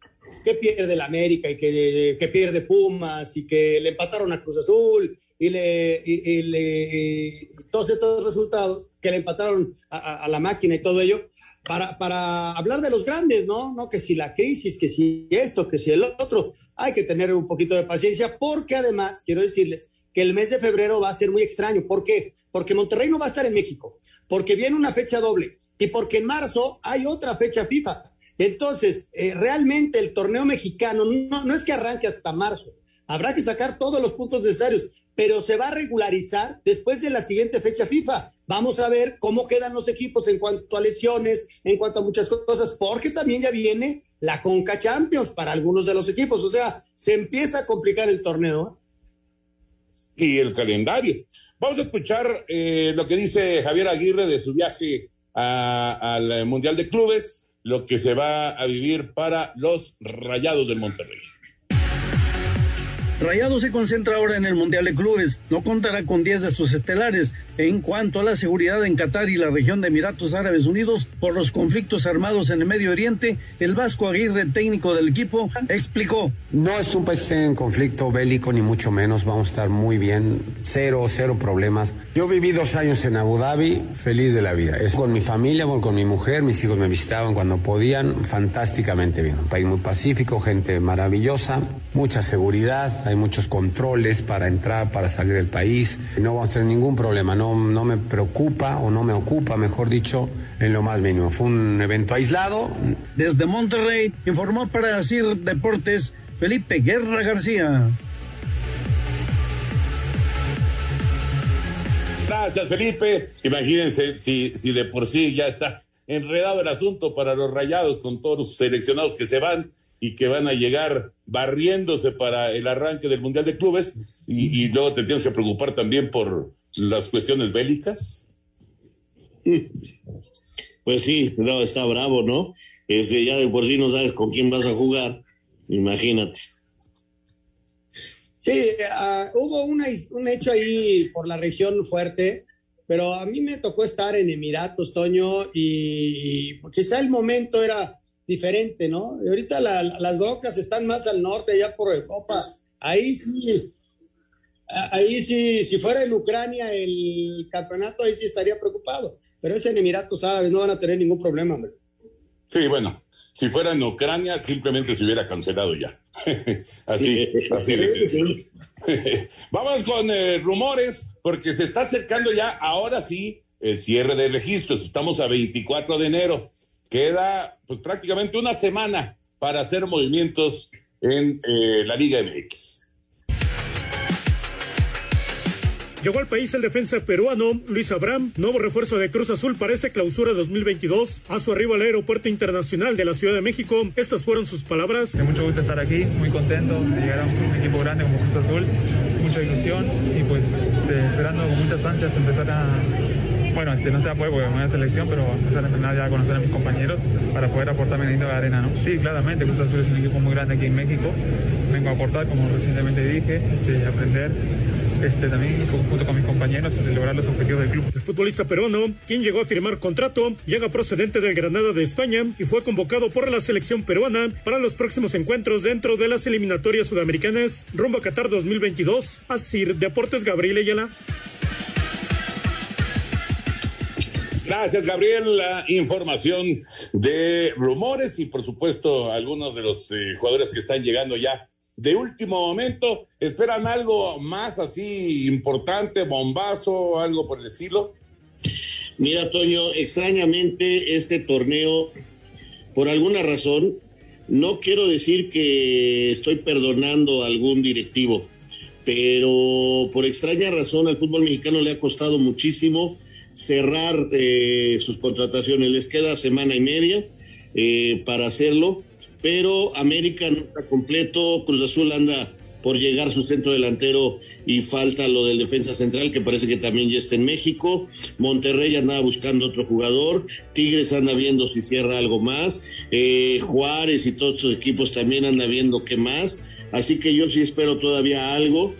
que pierde el América y que, que, pierde Pumas y que le empataron a Cruz Azul y, le, y, le, todos estos resultados que le empataron a, a, la máquina y todo ello para, para hablar de los grandes, ¿no? ¿no? Que si la crisis, que si esto, que si el otro. Hay que tener un poquito de paciencia porque además, quiero decirles, que el mes de febrero va a ser muy extraño. ¿Por qué? Porque Monterrey no va a estar en México, porque viene una fecha doble y porque en marzo hay otra fecha FIFA. Entonces, eh, realmente el torneo mexicano no, no es que arranque hasta marzo, habrá que sacar todos los puntos necesarios, pero se va a regularizar después de la siguiente fecha FIFA. Vamos a ver cómo quedan los equipos en cuanto a lesiones, en cuanto a muchas cosas, porque también ya viene la Conca Champions para algunos de los equipos. O sea, se empieza a complicar el torneo. Y el calendario. Vamos a escuchar eh, lo que dice Javier Aguirre de su viaje al Mundial de Clubes, lo que se va a vivir para los Rayados del Monterrey. Rayado se concentra ahora en el Mundial de Clubes. No contará con 10 de sus estelares. En cuanto a la seguridad en Qatar y la región de Emiratos Árabes Unidos por los conflictos armados en el Medio Oriente, el Vasco Aguirre, técnico del equipo, explicó. No es un país en conflicto bélico, ni mucho menos. Vamos a estar muy bien. Cero, cero problemas. Yo viví dos años en Abu Dhabi, feliz de la vida. Es con mi familia, con mi mujer. Mis hijos me visitaban cuando podían. Fantásticamente bien. Un país muy pacífico, gente maravillosa, mucha seguridad hay muchos controles para entrar, para salir del país. No vamos a tener ningún problema, no, no me preocupa o no me ocupa, mejor dicho, en lo más mínimo. Fue un evento aislado. Desde Monterrey informó para decir Deportes Felipe Guerra García. Gracias, Felipe. Imagínense si, si de por sí ya está enredado el asunto para los rayados con todos los seleccionados que se van y que van a llegar barriéndose para el arranque del Mundial de Clubes y, y luego te tienes que preocupar también por las cuestiones bélicas. Pues sí, no, está bravo, ¿no? Este, ya de por sí no sabes con quién vas a jugar, imagínate. Sí, uh, hubo una, un hecho ahí por la región fuerte, pero a mí me tocó estar en Emiratos, Toño, y quizá el momento era diferente, ¿no? Y ahorita la, las brocas están más al norte, allá por Europa. Ahí sí, ahí sí, si fuera en Ucrania el campeonato, ahí sí estaría preocupado. Pero es en Emiratos Árabes, no van a tener ningún problema, hombre. Sí, bueno, si fuera en Ucrania, simplemente se hubiera cancelado ya. así, así de. Vamos con eh, rumores, porque se está acercando ya, ahora sí, el cierre de registros. Estamos a 24 de enero. Queda pues prácticamente una semana para hacer movimientos en eh, la Liga MX. Llegó al país el defensa peruano Luis Abraham, nuevo refuerzo de Cruz Azul para esta clausura 2022. A su arribo al Aeropuerto Internacional de la Ciudad de México, estas fueron sus palabras. De mucho gusto estar aquí, muy contento de llegar a un equipo grande como Cruz Azul, mucha ilusión y pues este, esperando con muchas ansias empezar a bueno, este no se va a poder porque me selección, pero empezar a entrenar ya a conocer a mis compañeros para poder aportar mi granito de arena, ¿no? Sí, claramente, Cruz Azul es un equipo muy grande aquí en México. Vengo a aportar, como recientemente dije, este, aprender este, también junto con mis compañeros de lograr los objetivos del club. El futbolista peruano, quien llegó a firmar contrato, llega procedente del Granada de España y fue convocado por la selección peruana para los próximos encuentros dentro de las eliminatorias sudamericanas rumbo a Qatar 2022. Así, Deportes Gabriel Ayala. Gracias, Gabriel. La información de rumores y, por supuesto, algunos de los eh, jugadores que están llegando ya de último momento. ¿Esperan algo más así importante, bombazo, algo por el estilo? Mira, Toño, extrañamente este torneo, por alguna razón, no quiero decir que estoy perdonando a algún directivo, pero por extraña razón al fútbol mexicano le ha costado muchísimo cerrar eh, sus contrataciones. Les queda semana y media eh, para hacerlo, pero América no está completo. Cruz Azul anda por llegar su centro delantero y falta lo del defensa central que parece que también ya está en México. Monterrey andaba buscando otro jugador. Tigres anda viendo si cierra algo más. Eh, Juárez y todos sus equipos también anda viendo qué más. Así que yo sí espero todavía algo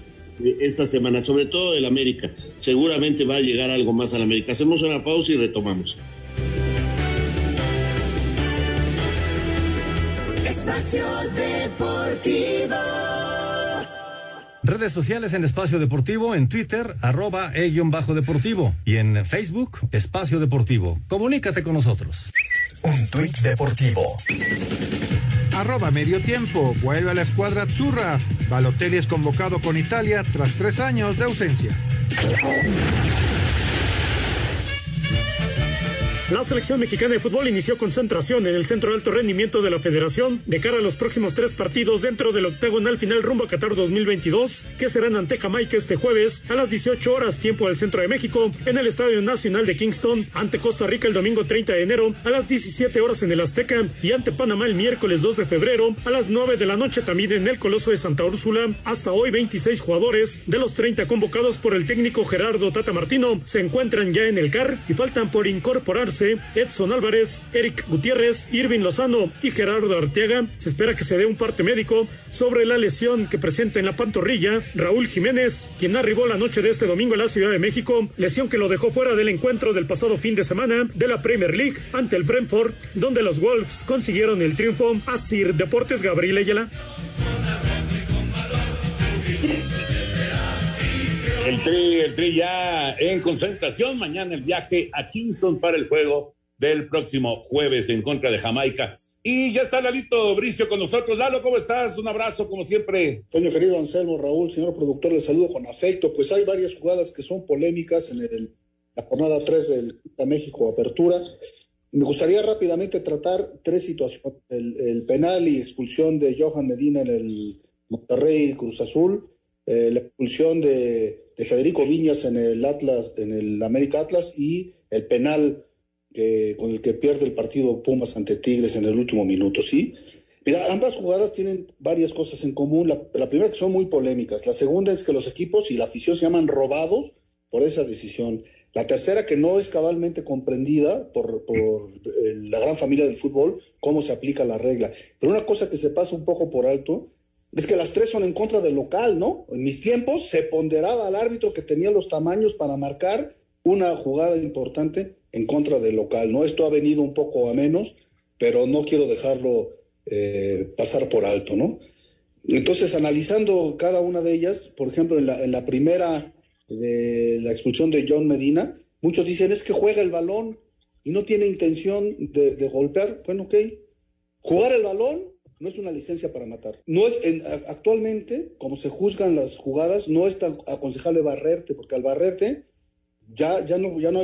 esta semana, sobre todo el América. Seguramente va a llegar algo más al América. Hacemos una pausa y retomamos. Espacio Deportivo. Redes sociales en Espacio Deportivo, en Twitter, arroba e-bajo deportivo y en Facebook, Espacio Deportivo. Comunícate con nosotros. Un tuit deportivo. Arroba medio tiempo. Vuelve a la escuadra Azzurra. Balotelli es convocado con Italia tras tres años de ausencia. La selección mexicana de fútbol inició concentración en el centro de alto rendimiento de la federación de cara a los próximos tres partidos dentro del octagonal final rumbo a Qatar 2022, que serán ante Jamaica este jueves a las 18 horas tiempo del centro de México en el Estadio Nacional de Kingston, ante Costa Rica el domingo 30 de enero a las 17 horas en el Azteca y ante Panamá el miércoles 2 de febrero a las 9 de la noche también en el Coloso de Santa Úrsula. Hasta hoy 26 jugadores de los 30 convocados por el técnico Gerardo Tata Martino se encuentran ya en el CAR y faltan por incorporarse Edson Álvarez, Eric Gutiérrez, Irving Lozano y Gerardo Arteaga. Se espera que se dé un parte médico sobre la lesión que presenta en la pantorrilla Raúl Jiménez, quien arribó la noche de este domingo a la Ciudad de México, lesión que lo dejó fuera del encuentro del pasado fin de semana de la Premier League ante el Brentford, donde los Wolves consiguieron el triunfo. Asir Deportes Gabriel Ayala. El tri, el tri ya en concentración. Mañana el viaje a Kingston para el juego del próximo jueves en contra de Jamaica. Y ya está Lalito Bricio con nosotros. Lalo, ¿cómo estás? Un abrazo, como siempre. Toño querido Anselmo, Raúl, señor productor, les saludo con afecto. Pues hay varias jugadas que son polémicas en el, la jornada 3 del México Apertura. Me gustaría rápidamente tratar tres situaciones. El, penal y expulsión de Johan Medina en el Monterrey Cruz Azul, eh, la expulsión de, Federico Viñas en el Atlas, en el América Atlas y el penal que, con el que pierde el partido Pumas ante Tigres en el último minuto, ¿sí? Mira, ambas jugadas tienen varias cosas en común. La, la, primera que son muy polémicas. La segunda es que los equipos y la afición se llaman robados por esa decisión. La tercera que no es cabalmente comprendida por, por eh, la gran familia del fútbol, cómo se aplica la regla. Pero una cosa que se pasa un poco por alto es que las tres son en contra del local, ¿no? En mis tiempos se ponderaba al árbitro que tenía los tamaños para marcar una jugada importante en contra del local, ¿no? Esto ha venido un poco a menos, pero no quiero dejarlo eh, pasar por alto, ¿no? Entonces, analizando cada una de ellas, por ejemplo, en la, en la primera de la expulsión de John Medina, muchos dicen es que juega el balón y no tiene intención de, golpear. Bueno, ok. Jugar el balón no es una licencia para matar. No es actualmente, como se juzgan las jugadas, no es tan aconsejable barrerte, porque al barrerte ya, ya no, ya no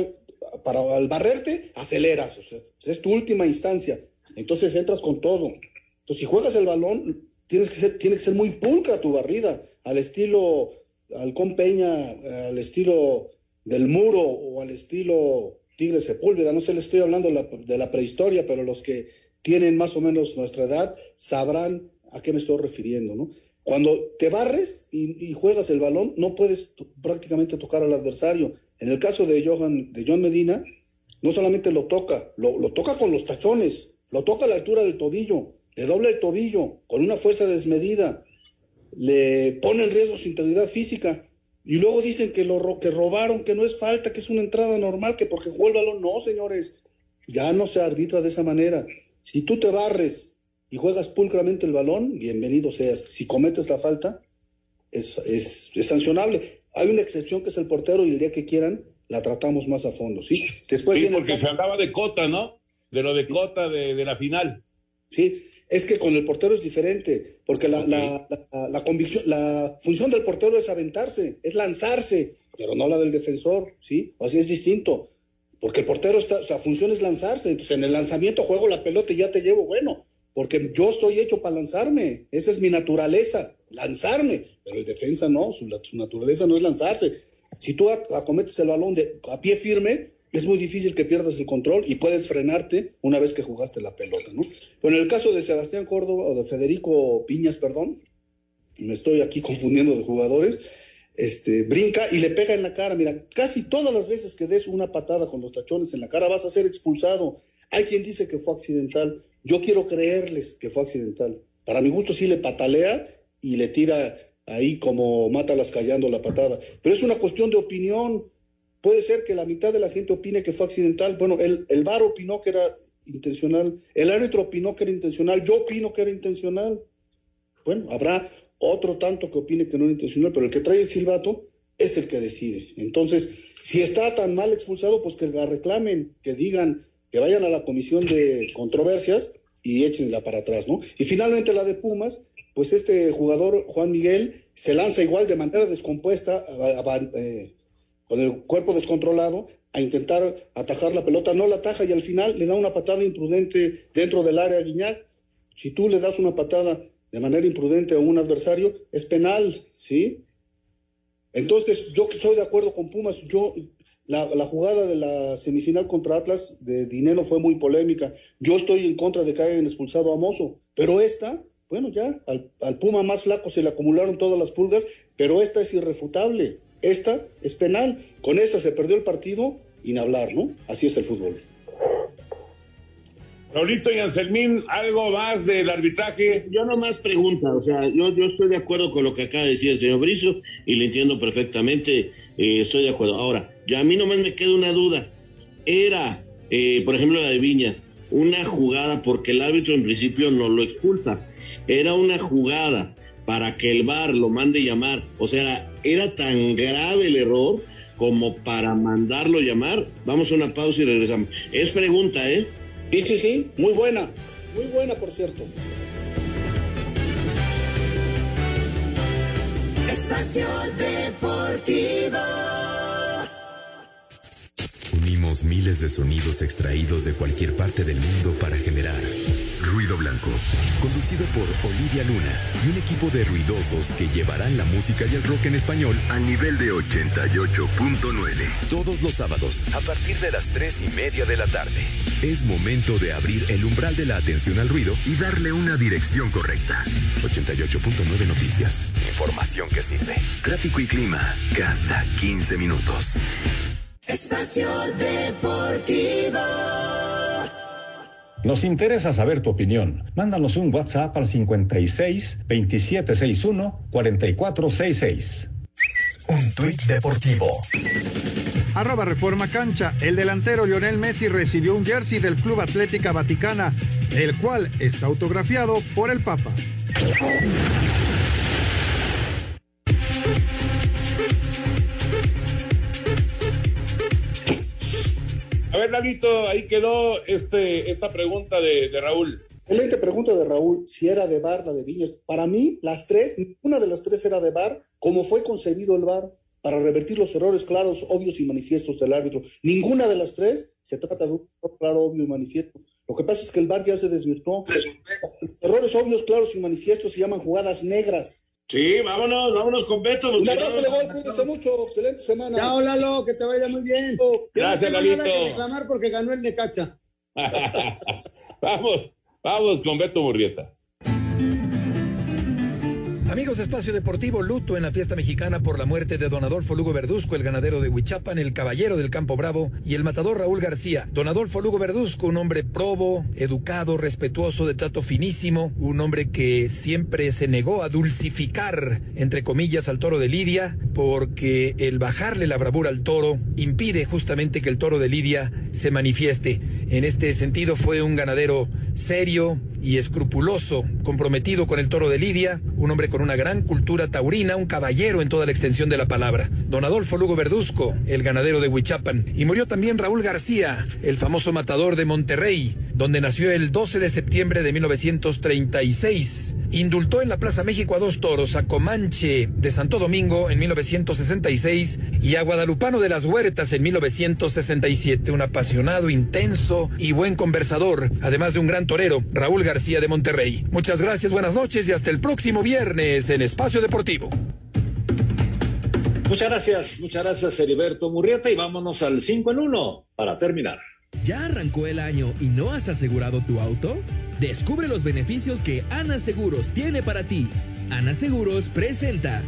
para al barrerte aceleras, o sea, es tu última instancia. Entonces entras con todo. Entonces, si juegas el balón, tienes que ser, tiene que ser muy pulcra tu barrida, al estilo Halcón Peña al estilo del muro o al estilo Tigre Sepúlveda. No sé, le estoy hablando de la, prehistoria, pero los que tienen más o menos nuestra edad sabrán a qué me estoy refiriendo, ¿no? Cuando te barres y, juegas el balón, no puedes prácticamente tocar al adversario. En el caso de, Johan, de John Medina, no solamente lo toca, lo, toca con los tachones, lo toca a la altura del tobillo, le dobla el tobillo con una fuerza desmedida, le pone en riesgo su integridad física. Y luego dicen que lo que robaron, que no es falta, que es una entrada normal, que porque jugó el balón. No, señores, ya no se arbitra de esa manera. Si tú te barres y juegas pulcramente el balón, bienvenido seas. Si cometes la falta, es, es, sancionable. Hay una excepción que es el portero y el día que quieran la tratamos más a fondo, ¿sí? Después sí, porque se hablaba de Cota, ¿no? De lo de Cota de, de la final. Sí, es que con el portero es diferente, porque la, la, convicción, la función del portero es aventarse, es lanzarse, pero no la del defensor, ¿sí? Así es distinto, porque el portero está, sea, función es lanzarse, entonces en el lanzamiento juego la pelota y ya te llevo, bueno, porque yo estoy hecho para lanzarme, esa es mi naturaleza, lanzarme, pero el defensa no, su, su naturaleza no es lanzarse. Si tú acometes el balón a pie firme, es muy difícil que pierdas el control y puedes frenarte una vez que jugaste la pelota, ¿no? Pero en el caso de Sebastián Córdoba o de Federico Piñas, perdón, me estoy aquí confundiendo de jugadores, este, brinca y le pega en la cara. Mira, casi todas las veces que des una patada con los tachones en la cara vas a ser expulsado. Hay quien dice que fue accidental. Yo quiero creerles que fue accidental. Para mi gusto sí le patalea y le tira ahí como mátalas callando la patada. Pero es una cuestión de opinión. Puede ser que la mitad de la gente opine que fue accidental. Bueno, el, el VAR opinó que era intencional, el árbitro opinó que era intencional, yo opino que era intencional. Bueno, habrá otro tanto que opine que no era intencional, pero el que trae el silbato es el que decide. Entonces, si está tan mal expulsado, pues que la reclamen, que digan, que vayan a la comisión de controversias y échenla para atrás, ¿no? Y finalmente la de Pumas, pues este jugador, Juan Miguel, se lanza igual de manera descompuesta, eh, con el cuerpo descontrolado a intentar atajar la pelota, no la ataja y al final le da una patada imprudente dentro del área Guiñac. Si tú le das una patada de manera imprudente a un adversario, es penal, ¿sí? Entonces, yo estoy de acuerdo con Pumas, yo la, jugada de la semifinal contra Atlas de Dinero fue muy polémica. Yo estoy en contra de que hayan expulsado a Mozo, pero esta, bueno, ya, al, al Puma más flaco se le acumularon todas las pulgas, pero esta es irrefutable. Esta es penal. Con esa se perdió el partido, y hablar, ¿no? Así es el fútbol. Raulito y Anselmín, ¿algo más del arbitraje? Yo nomás pregunta, o sea, yo, estoy de acuerdo con lo que acaba de decir el señor Bricio y le entiendo perfectamente, eh, estoy de acuerdo. Ahora, yo a mí nomás me queda una duda. Era, eh, por ejemplo, la de Viñas, una jugada porque el árbitro en principio no lo expulsa. Era una jugada para que el VAR lo mande llamar. O sea, era tan grave el error como para mandarlo llamar. Vamos a una pausa y regresamos. Es pregunta, ¿eh? Sí, sí, sí, muy buena. Muy buena, por cierto. Espacio Deportivo. Miles de sonidos extraídos de cualquier parte del mundo para generar Ruido Blanco, conducido por Olivia Luna y un equipo de ruidosos que llevarán la música y el rock en español a nivel de 88.9. Todos los sábados, a partir de las 3 y media de la tarde. Es momento de abrir el umbral de la atención al ruido y darle una dirección correcta. 88.9 Noticias. Información que sirve. Tráfico y clima cada 15 minutos. Espacio Deportivo. Nos interesa saber tu opinión. Mándanos un WhatsApp al 56 2761 4466. Un tuit deportivo. Arroba Reforma Cancha. El delantero Lionel Messi recibió un jersey del Club Atlética Vaticana, el cual está autografiado por el Papa. Lalito, ahí quedó este, esta pregunta de, de Raúl. Excelente pregunta de Raúl, si era de bar la de Viñas. Para mí, las tres, una de las tres era de bar, como fue concebido el bar, para revertir los errores claros, obvios y manifiestos del árbitro. Ninguna de las tres se trata de un error claro, obvio y manifiesto. Lo que pasa es que el bar ya se desvirtuó. Errores obvios, claros y manifiestos se llaman jugadas negras. Sí, vámonos, vámonos con Beto. Un abrazo, Legón, cuídense mucho, excelente semana. Chao, Lalo, que te vaya muy bien. Gracias, no tengo nada Lalito. que reclamar porque ganó el Necaxa. vamos, vamos con Beto Murrieta. Amigos Espacio Deportivo, luto en la fiesta mexicana por la muerte de don Adolfo Lugo Verduzco, el ganadero de Huichapan, el caballero del Campo Bravo y el matador Raúl García. Don Adolfo Lugo Verduzco, un hombre probo, educado, respetuoso, de trato finísimo, un hombre que siempre se negó a dulcificar, entre comillas, al toro de Lidia, porque el bajarle la bravura al toro impide justamente que el toro de Lidia se manifieste. En este sentido fue un ganadero serio y escrupuloso, comprometido con el toro de Lidia, un hombre con una gran cultura taurina, un caballero en toda la extensión de la palabra. Don Adolfo Lugo Verduzco, el ganadero de Huichapan. Y murió también Raúl García, el famoso matador de Monterrey, donde nació el 12 de septiembre de 1936. Indultó en la Plaza México a dos toros, a Comanche de Santo Domingo en 1966 y a Guadalupano de las Huertas en 1967. Un apasionado, intenso y buen conversador, además de un gran torero, Raúl García de Monterrey. Muchas gracias, buenas noches y hasta el próximo viernes en Espacio Deportivo. Muchas gracias, muchas gracias Heriberto Murrieta y vámonos al 5 en 1 para terminar. ¿Ya arrancó el año y no has asegurado tu auto? Descubre los beneficios que Ana Seguros tiene para ti. Ana Seguros presenta.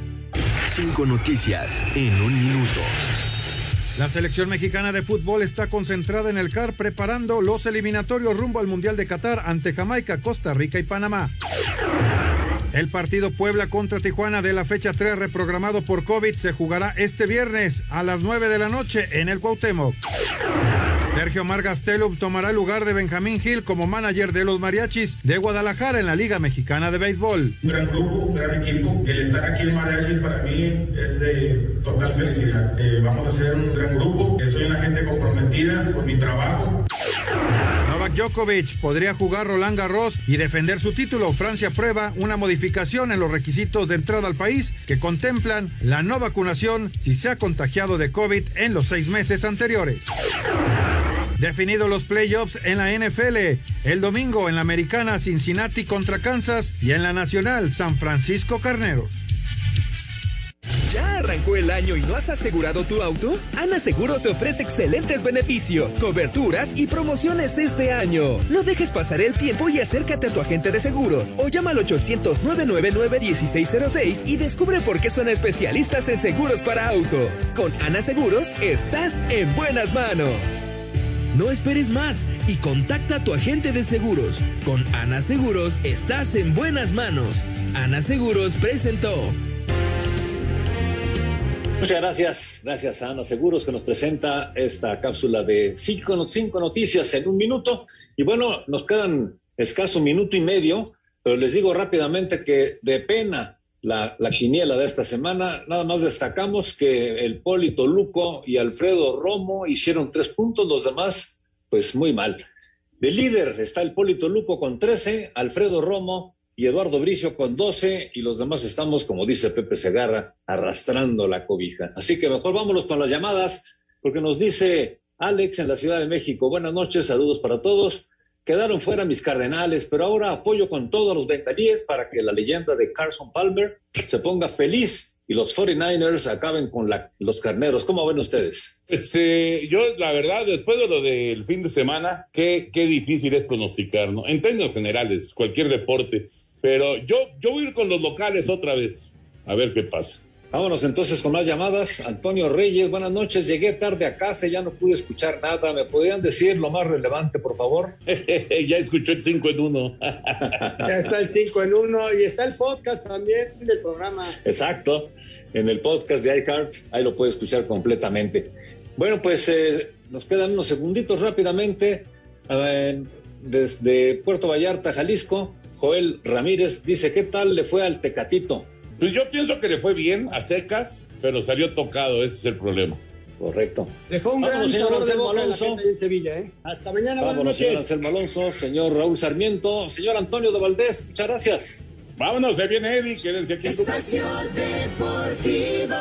Cinco noticias en un minuto. La selección mexicana de fútbol está concentrada en el CAR preparando los eliminatorios rumbo al Mundial de Qatar ante Jamaica, Costa Rica y Panamá. El partido Puebla contra Tijuana de la fecha 3 reprogramado por COVID se jugará este viernes a las 9 de la noche en el Cuauhtémoc. Sergio Margastelum tomará el lugar de Benjamín Gil como manager de los mariachis de Guadalajara en la Liga Mexicana de Béisbol. Un gran grupo, un gran equipo. El estar aquí en Mariachis para mí es de total felicidad. Eh, vamos a ser un gran grupo. Soy una gente comprometida con mi trabajo. Novak Djokovic podría jugar Roland Garros y defender su título. Francia prueba una modificación en los requisitos de entrada al país que contemplan la no vacunación si se ha contagiado de COVID en los seis meses anteriores. Definidos los playoffs en la NFL, el domingo en la americana Cincinnati contra Kansas y en la nacional San Francisco Carneros. ¿Ya arrancó el año y no has asegurado tu auto? Ana Seguros te ofrece excelentes beneficios, coberturas y promociones este año. No dejes pasar el tiempo y acércate a tu agente de seguros o llama al 800-999-1606 y descubre por qué son especialistas en seguros para autos. Con Ana Seguros estás en buenas manos. No esperes más y contacta a tu agente de seguros. Con Ana Seguros estás en buenas manos. Ana Seguros presentó. Muchas gracias, gracias a Ana Seguros que nos presenta esta cápsula de cinco, cinco noticias en un minuto. Y bueno, nos quedan escaso minuto y medio, pero les digo rápidamente que de pena la, la quiniela de esta semana, nada más destacamos que el Polito Luco y Alfredo Romo hicieron tres puntos, los demás, pues muy mal. De líder está el Polito Luco con 13, Alfredo Romo y Eduardo Bricio con 12 y los demás estamos, como dice Pepe Segarra, arrastrando la cobija. Así que mejor vámonos con las llamadas, porque nos dice Alex en la Ciudad de México. Buenas noches, saludos para todos. Quedaron fuera mis cardenales, pero ahora apoyo con todos los bengalíes para que la leyenda de Carson Palmer se ponga feliz y los 49ers acaben con los carneros. ¿Cómo ven ustedes? Pues, eh, yo, la verdad, después de lo del fin de semana, qué, qué difícil es pronosticar, ¿no? En términos generales, cualquier deporte. Pero yo, yo voy a ir con los locales otra vez, a ver qué pasa. Vámonos entonces con más llamadas. Antonio Reyes, buenas noches. Llegué tarde a casa y ya no pude escuchar nada. ¿Me podrían decir lo más relevante, por favor? ya escuchó el 5 en 1. ya está el 5 en 1 y está el podcast también del programa. Exacto. En el podcast de iCard, ahí lo puede escuchar completamente. Bueno, pues eh, nos quedan unos segunditos rápidamente. desde Puerto Vallarta, Jalisco, Joel Ramírez dice: ¿Qué tal le fue al Tecatito? Pues yo pienso que le fue bien a secas, pero salió tocado, ese es el problema. Correcto. Dejó un gran sabor de boca en la gente en Sevilla, ¿eh? Hasta mañana, buenas noches. señor Anselmo Alonso, señor Raúl Sarmiento, señor Antonio de Valdés, muchas gracias. Vámonos, se viene Eddie, quédense aquí. Estación Deportivo.